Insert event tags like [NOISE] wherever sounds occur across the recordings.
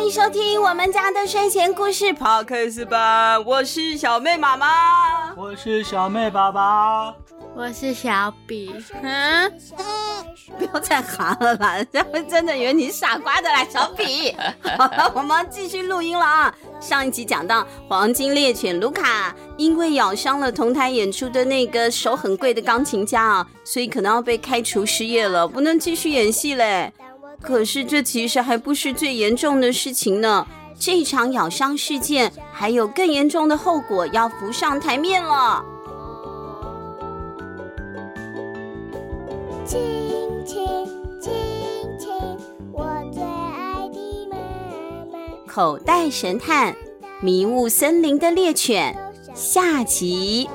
欢迎收听我们家的睡前故事 Podcast 版。我是小妹妈妈，我是小妹爸爸，我是小比。嗯，[LAUGHS] 不要再喊了啦，人家会真的以为你是傻瓜的啦，小比。[LAUGHS] 好了，我们继续录音了啊。上一集讲到黄金猎犬卢卡因为咬伤了同台演出的那个手很贵的钢琴家啊，所以可能要被开除失业了，不能继续演戏嘞。可是这其实还不是最严重的事情呢，这场咬伤事件还有更严重的后果要浮上台面了。亲亲亲亲，我最爱的妈妈。口袋神探，迷雾森林的猎犬，下集。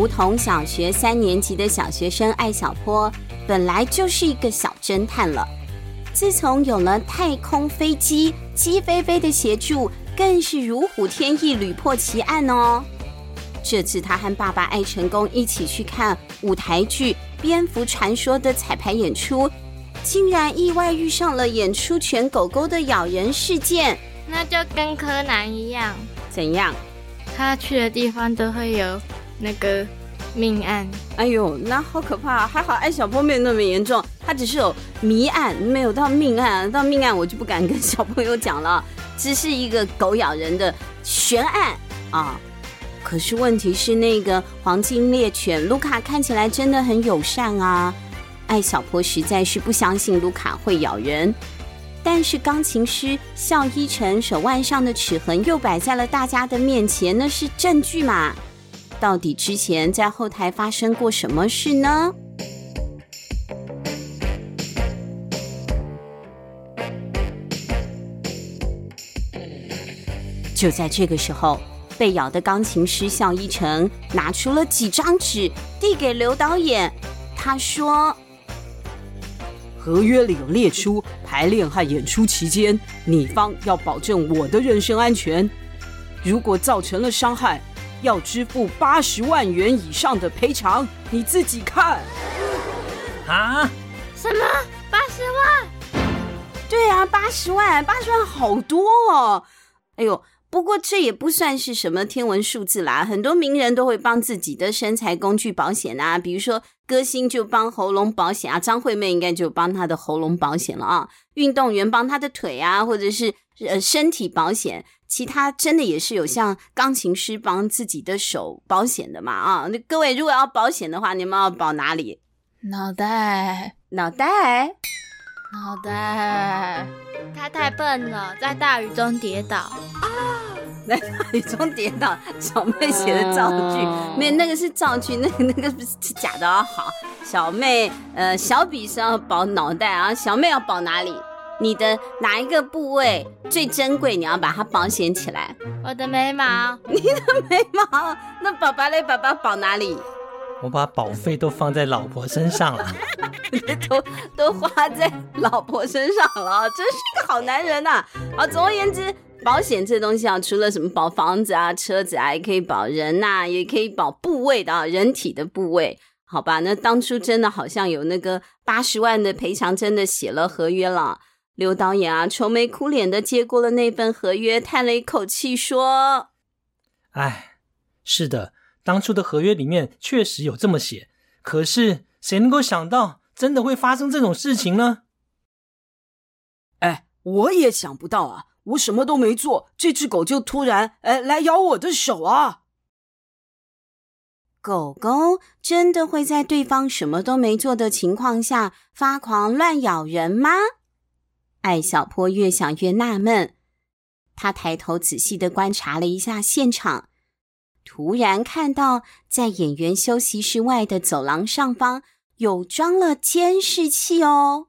梧桐小学三年级的小学生艾小坡，本来就是一个小侦探了。自从有了太空飞机鸡飞飞的协助，更是如虎添翼，屡破奇案哦。这次他和爸爸艾成功一起去看舞台剧《蝙蝠传说》的彩排演出，竟然意外遇上了演出犬狗狗的咬人事件。那就跟柯南一样，怎样？他去的地方都会有。那个命案，哎呦，那好可怕！还好艾小坡没有那么严重，他只是有谜案，没有到命案。到命案我就不敢跟小朋友讲了，只是一个狗咬人的悬案啊。可是问题是，那个黄金猎犬卢卡看起来真的很友善啊。艾小坡实在是不相信卢卡会咬人，但是钢琴师肖依晨手腕上的齿痕又摆在了大家的面前，那是证据嘛。到底之前在后台发生过什么事呢？就在这个时候，被咬的钢琴师肖一成拿出了几张纸，递给刘导演。他说：“合约里有列出，排练和演出期间，你方要保证我的人身安全。如果造成了伤害。”要支付八十万元以上的赔偿，你自己看。啊？什么？八十万？对啊，八十万，八十万好多哦。哎呦，不过这也不算是什么天文数字啦。很多名人都会帮自己的身材工具保险啊，比如说歌星就帮喉咙保险啊，张惠妹应该就帮她的喉咙保险了啊。运动员帮他的腿啊，或者是呃身体保险。其他真的也是有像钢琴师帮自己的手保险的嘛？啊，那各位如果要保险的话，你们要保哪里？脑袋，脑袋，脑袋。他太笨了，在大雨中跌倒啊！[LAUGHS] 在大雨中跌倒，小妹写的造句，嗯、[LAUGHS] 没有那个是造句，那个那个不是假的啊。好，小妹，呃，小比是要保脑袋啊，小妹要保哪里？你的哪一个部位最珍贵？你要把它保险起来。我的眉毛。[LAUGHS] 你的眉毛？那爸爸嘞？爸爸保哪里？我把保费都放在老婆身上了。[LAUGHS] 都都花在老婆身上了，真是一个好男人呐、啊！好，总而言之，保险这东西啊，除了什么保房子啊、车子啊，也可以保人呐、啊，也可以保部位的啊，人体的部位。好吧，那当初真的好像有那个八十万的赔偿，真的写了合约了。刘导演啊，愁眉苦脸的接过了那份合约，叹了一口气说：“哎，是的，当初的合约里面确实有这么写，可是谁能够想到真的会发生这种事情呢？哎，我也想不到啊，我什么都没做，这只狗就突然哎来咬我的手啊！狗狗真的会在对方什么都没做的情况下发狂乱咬人吗？”艾小坡越想越纳闷，他抬头仔细的观察了一下现场，突然看到在演员休息室外的走廊上方有装了监视器哦。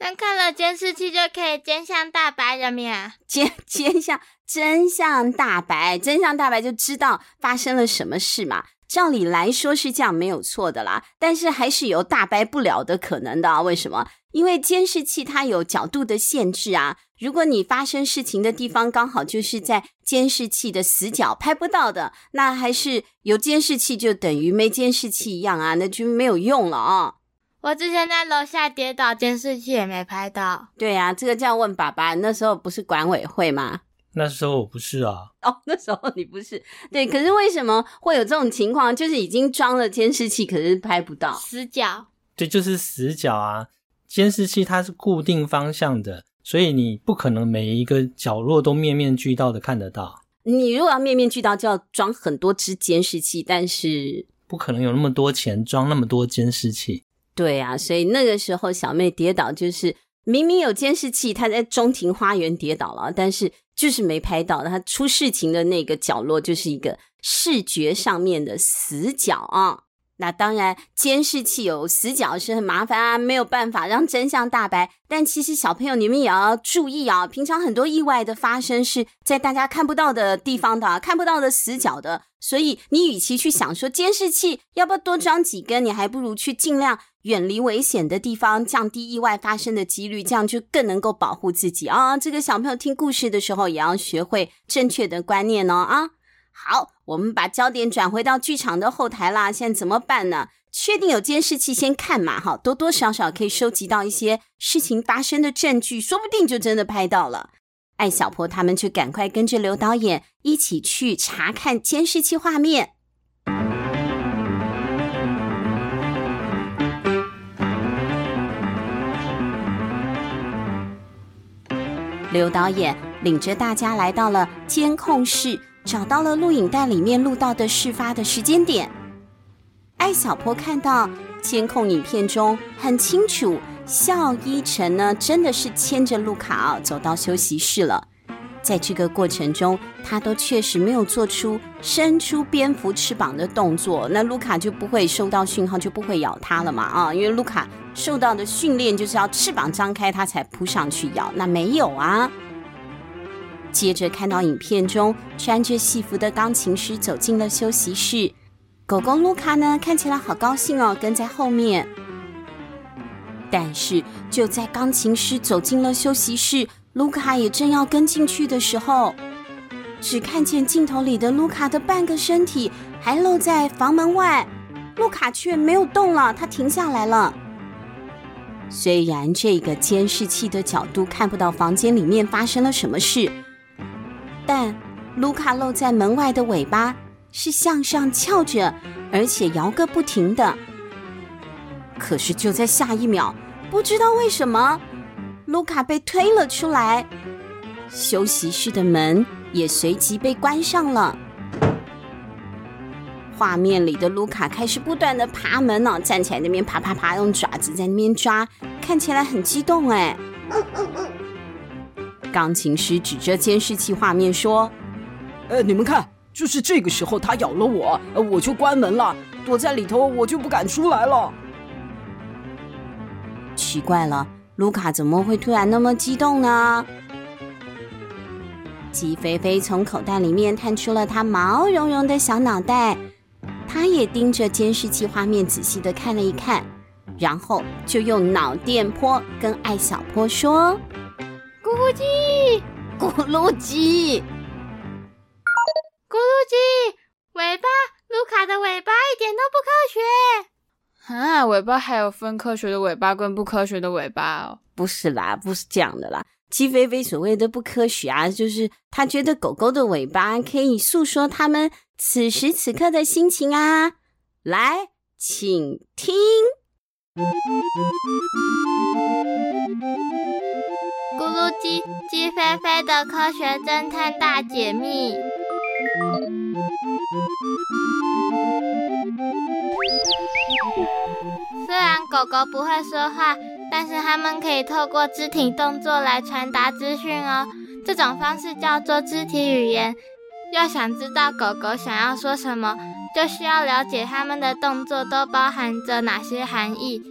那看了监视器就可以真相大白了咩？真真相真相大白，真相大白就知道发生了什么事嘛。照理来说是这样，没有错的啦。但是还是有大白不了的可能的啊。为什么？因为监视器它有角度的限制啊。如果你发生事情的地方刚好就是在监视器的死角拍不到的，那还是有监视器就等于没监视器一样啊，那就没有用了啊。我之前在楼下跌倒，监视器也没拍到。对呀、啊，这个这样问爸爸，那时候不是管委会吗？那时候我不是啊。[LAUGHS] 哦，那时候你不是。对，可是为什么会有这种情况？就是已经装了监视器，可是拍不到死角。对，就是死角啊。监视器它是固定方向的，所以你不可能每一个角落都面面俱到的看得到。你如果要面面俱到，就要装很多只监视器，但是不可能有那么多钱装那么多监视器。对啊，所以那个时候小妹跌倒，就是明明有监视器，他在中庭花园跌倒了，但是就是没拍到。他出事情的那个角落就是一个视觉上面的死角啊。那当然，监视器有死角是很麻烦啊，没有办法让真相大白。但其实小朋友你们也要注意啊，平常很多意外的发生是在大家看不到的地方的，看不到的死角的。所以你与其去想说监视器要不要多装几根，你还不如去尽量远离危险的地方，降低意外发生的几率，这样就更能够保护自己啊。这个小朋友听故事的时候也要学会正确的观念哦啊。好，我们把焦点转回到剧场的后台啦。现在怎么办呢？确定有监视器先看嘛，哈，多多少少可以收集到一些事情发生的证据，说不定就真的拍到了。艾小坡他们就赶快跟着刘导演一起去查看监视器画面。刘导演领着大家来到了监控室。找到了录影带里面录到的事发的时间点。艾小坡看到监控影片中很清楚，笑依晨呢真的是牵着卢卡啊走到休息室了。在这个过程中，他都确实没有做出伸出蝙蝠翅膀的动作，那卢卡就不会收到讯号，就不会咬他了嘛啊！因为卢卡受到的训练就是要翅膀张开，他才扑上去咬。那没有啊。接着看到影片中穿着戏服的钢琴师走进了休息室，狗狗卢卡呢看起来好高兴哦，跟在后面。但是就在钢琴师走进了休息室，卢卡也正要跟进去的时候，只看见镜头里的卢卡的半个身体还露在房门外，卢卡却没有动了，他停下来了。虽然这个监视器的角度看不到房间里面发生了什么事。但卢卡露在门外的尾巴是向上翘着，而且摇个不停的。可是就在下一秒，不知道为什么，卢卡被推了出来，休息室的门也随即被关上了。画面里的卢卡开始不断的爬门呢、站起来那边爬爬爬，用爪子在那边抓，看起来很激动哎。钢琴师指着监视器画面说：“呃，你们看，就是这个时候他咬了我，我就关门了，躲在里头，我就不敢出来了。”奇怪了，卢卡怎么会突然那么激动呢？鸡飞飞从口袋里面探出了他毛茸茸的小脑袋，他也盯着监视器画面仔细的看了一看，然后就用脑电波跟艾小坡说。咕噜鸡，咕噜鸡，咕噜鸡，尾巴，卢卡的尾巴一点都不科学啊！尾巴还有分科学的尾巴跟不科学的尾巴哦？不是啦，不是这样的啦。鸡飞飞所谓的不科学啊，就是他觉得狗狗的尾巴可以诉说他们此时此刻的心情啊。来，请听。咕噜鸡，鸡飞飞的科学侦探大解密。狗狗不会说话，但是它们可以透过肢体动作来传达资讯哦。这种方式叫做肢体语言。要想知道狗狗想要说什么，就需要了解它们的动作都包含着哪些含义。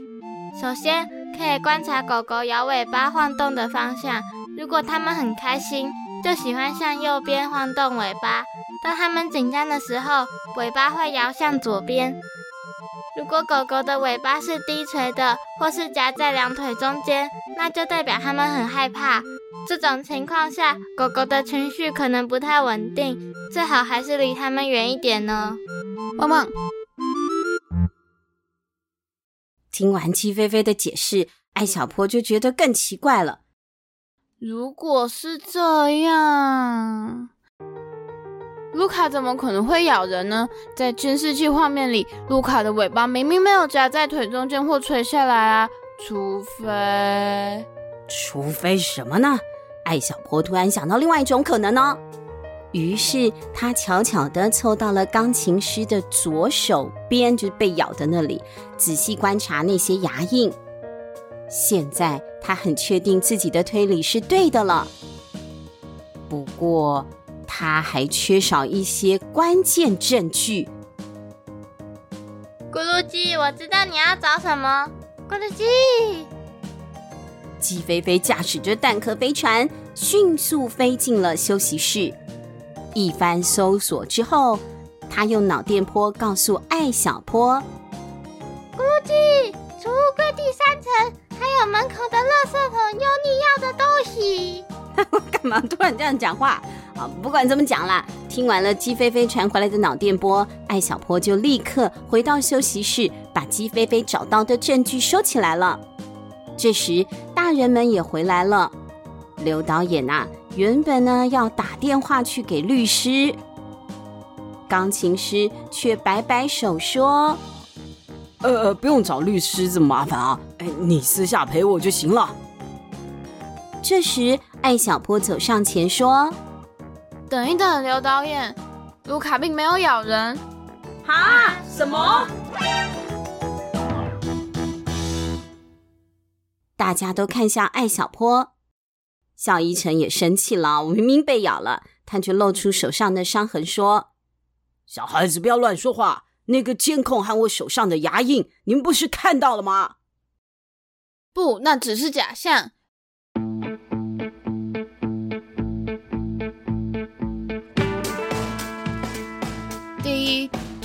首先，可以观察狗狗摇尾巴晃动的方向。如果它们很开心，就喜欢向右边晃动尾巴；当它们紧张的时候，尾巴会摇向左边。如果狗狗的尾巴是低垂的，或是夹在两腿中间，那就代表它们很害怕。这种情况下，狗狗的情绪可能不太稳定，最好还是离它们远一点呢。汪汪！听完鸡飞飞的解释，艾小坡就觉得更奇怪了。如果是这样，卢卡怎么可能会咬人呢？在监视器画面里，卢卡的尾巴明明没有夹在腿中间或垂下来啊！除非……除非什么呢？艾小坡突然想到另外一种可能呢。于是他悄悄地凑到了钢琴师的左手边，就是被咬的那里，仔细观察那些牙印。现在他很确定自己的推理是对的了。不过他还缺少一些关键证据。咕噜鸡，我知道你要找什么。咕噜鸡，鸡飞飞驾驶着蛋壳飞船，迅速飞进了休息室。一番搜索之后，他用脑电波告诉艾小坡：“咕噜鸡，储物柜第三层，还有门口的垃圾桶，有你要的东西。”我 [LAUGHS] 干嘛突然这样讲话？啊，不管怎么讲啦，听完了鸡飞飞传回来的脑电波，艾小坡就立刻回到休息室，把鸡飞飞找到的证据收起来了。这时，大人们也回来了。刘导演呐、啊。原本呢要打电话去给律师，钢琴师却摆摆手说：“呃，不用找律师这么麻烦啊，哎，你私下陪我就行了。”这时，艾小坡走上前说：“等一等，刘导演，卢卡并没有咬人。”啊？什么？大家都看向艾小坡。萧一晨也生气了，我明明被咬了，他却露出手上的伤痕，说：“小孩子不要乱说话，那个监控和我手上的牙印，你们不是看到了吗？”“不，那只是假象。”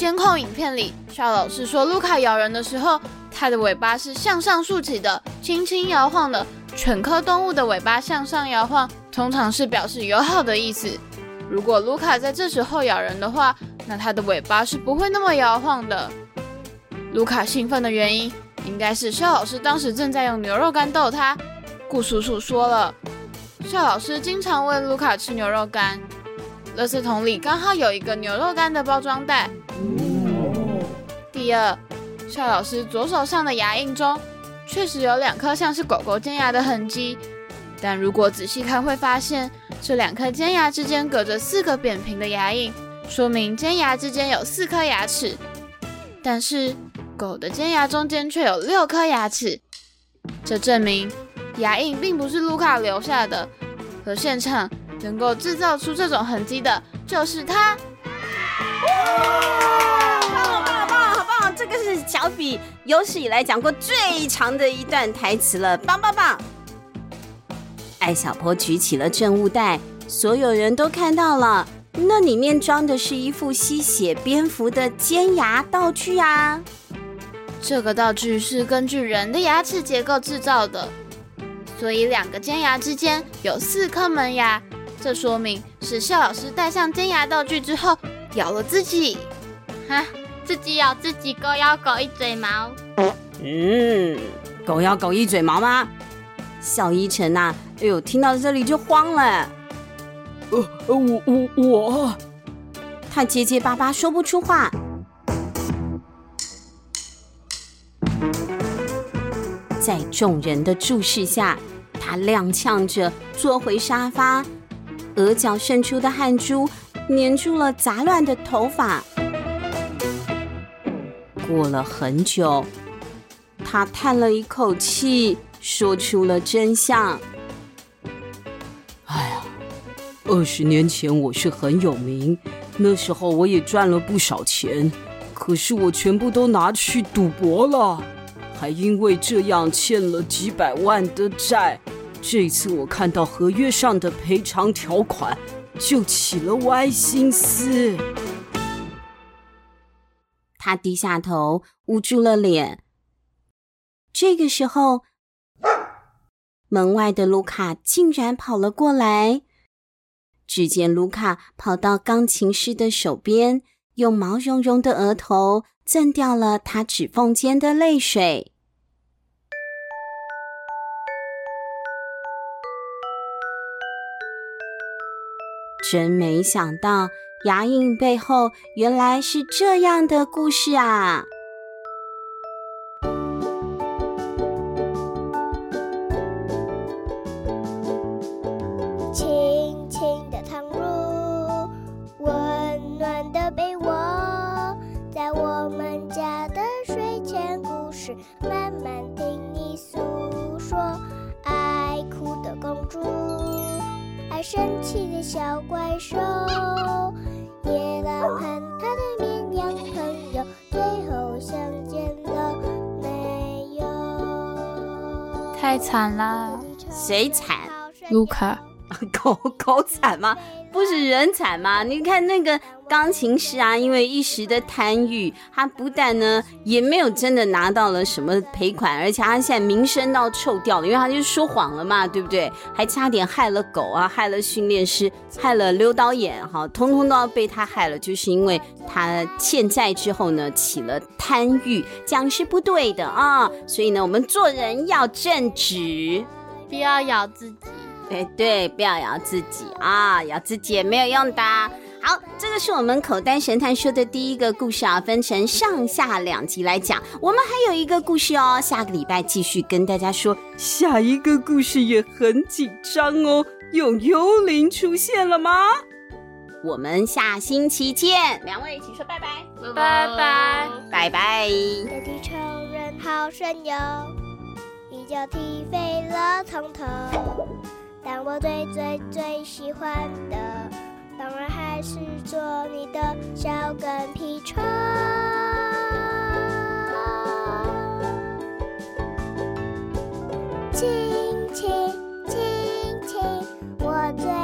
监控影片里，肖老师说卢卡咬人的时候，它的尾巴是向上竖起的，轻轻摇晃的。犬科动物的尾巴向上摇晃，通常是表示友好的意思。如果卢卡在这时候咬人的话，那它的尾巴是不会那么摇晃的。卢卡兴奋的原因，应该是肖老师当时正在用牛肉干逗他。顾叔叔说了，肖老师经常喂卢卡吃牛肉干。垃圾桶里刚好有一个牛肉干的包装袋。第二，邵老师左手上的牙印中。确实有两颗像是狗狗尖牙的痕迹，但如果仔细看，会发现这两颗尖牙之间隔着四个扁平的牙印，说明尖牙之间有四颗牙齿。但是狗的尖牙中间却有六颗牙齿，这证明牙印并不是卢卡留下的，而现场能够制造出这种痕迹的就是他。这个是小比有史以来讲过最长的一段台词了，棒棒棒！艾小坡举起了证物袋，所有人都看到了，那里面装的是一副吸血蝙蝠的尖牙道具啊！这个道具是根据人的牙齿结构制造的，所以两个尖牙之间有四颗门牙，这说明是萧老师戴上尖牙道具之后咬了自己，哈。自己咬自己，狗咬狗一嘴毛。嗯，狗咬狗一嘴毛吗？小一晨呐、啊，哎呦，听到这里就慌了。呃呃，我我我，他结结巴巴说不出话。在众人的注视下，他踉跄着坐回沙发，额角渗出的汗珠粘住了杂乱的头发。过了很久，他叹了一口气，说出了真相。哎呀，二十年前我是很有名，那时候我也赚了不少钱，可是我全部都拿去赌博了，还因为这样欠了几百万的债。这次我看到合约上的赔偿条款，就起了歪心思。他低下头，捂住了脸。这个时候，门外的卢卡竟然跑了过来。只见卢卡跑到钢琴师的手边，用毛茸茸的额头蹭掉了他指缝间的泪水。真没想到，牙印背后原来是这样的故事啊！轻轻的躺入温暖的被窝，在我们家的睡前故事，慢慢听你诉说。爱哭的公主，爱生气的小怪兽。野狼和他的绵羊朋友，最后相见了没有？太惨了！谁惨？卢卡。[LAUGHS] 狗狗惨吗？不是人惨吗？你看那个钢琴师啊，因为一时的贪欲，他不但呢也没有真的拿到了什么赔款，而且他现在名声都臭掉了，因为他就说谎了嘛，对不对？还差点害了狗啊，害了训练师，害了刘导演，哈，通通都要被他害了，就是因为他欠债之后呢起了贪欲，这样是不对的啊。所以呢，我们做人要正直，不要咬自己。对对，不要咬自己啊，咬自己也没有用的。好，这个是我们口袋神探说的第一个故事啊，分成上下两集来讲。我们还有一个故事哦，下个礼拜继续跟大家说。下一个故事也很紧张哦，有幽灵出现了吗？我们下星期见，两位一起说拜拜，拜拜，拜拜。有地球人好神游，一脚踢飞了从头。但我最最最喜欢的，是做你的小跟屁虫亲亲亲亲我最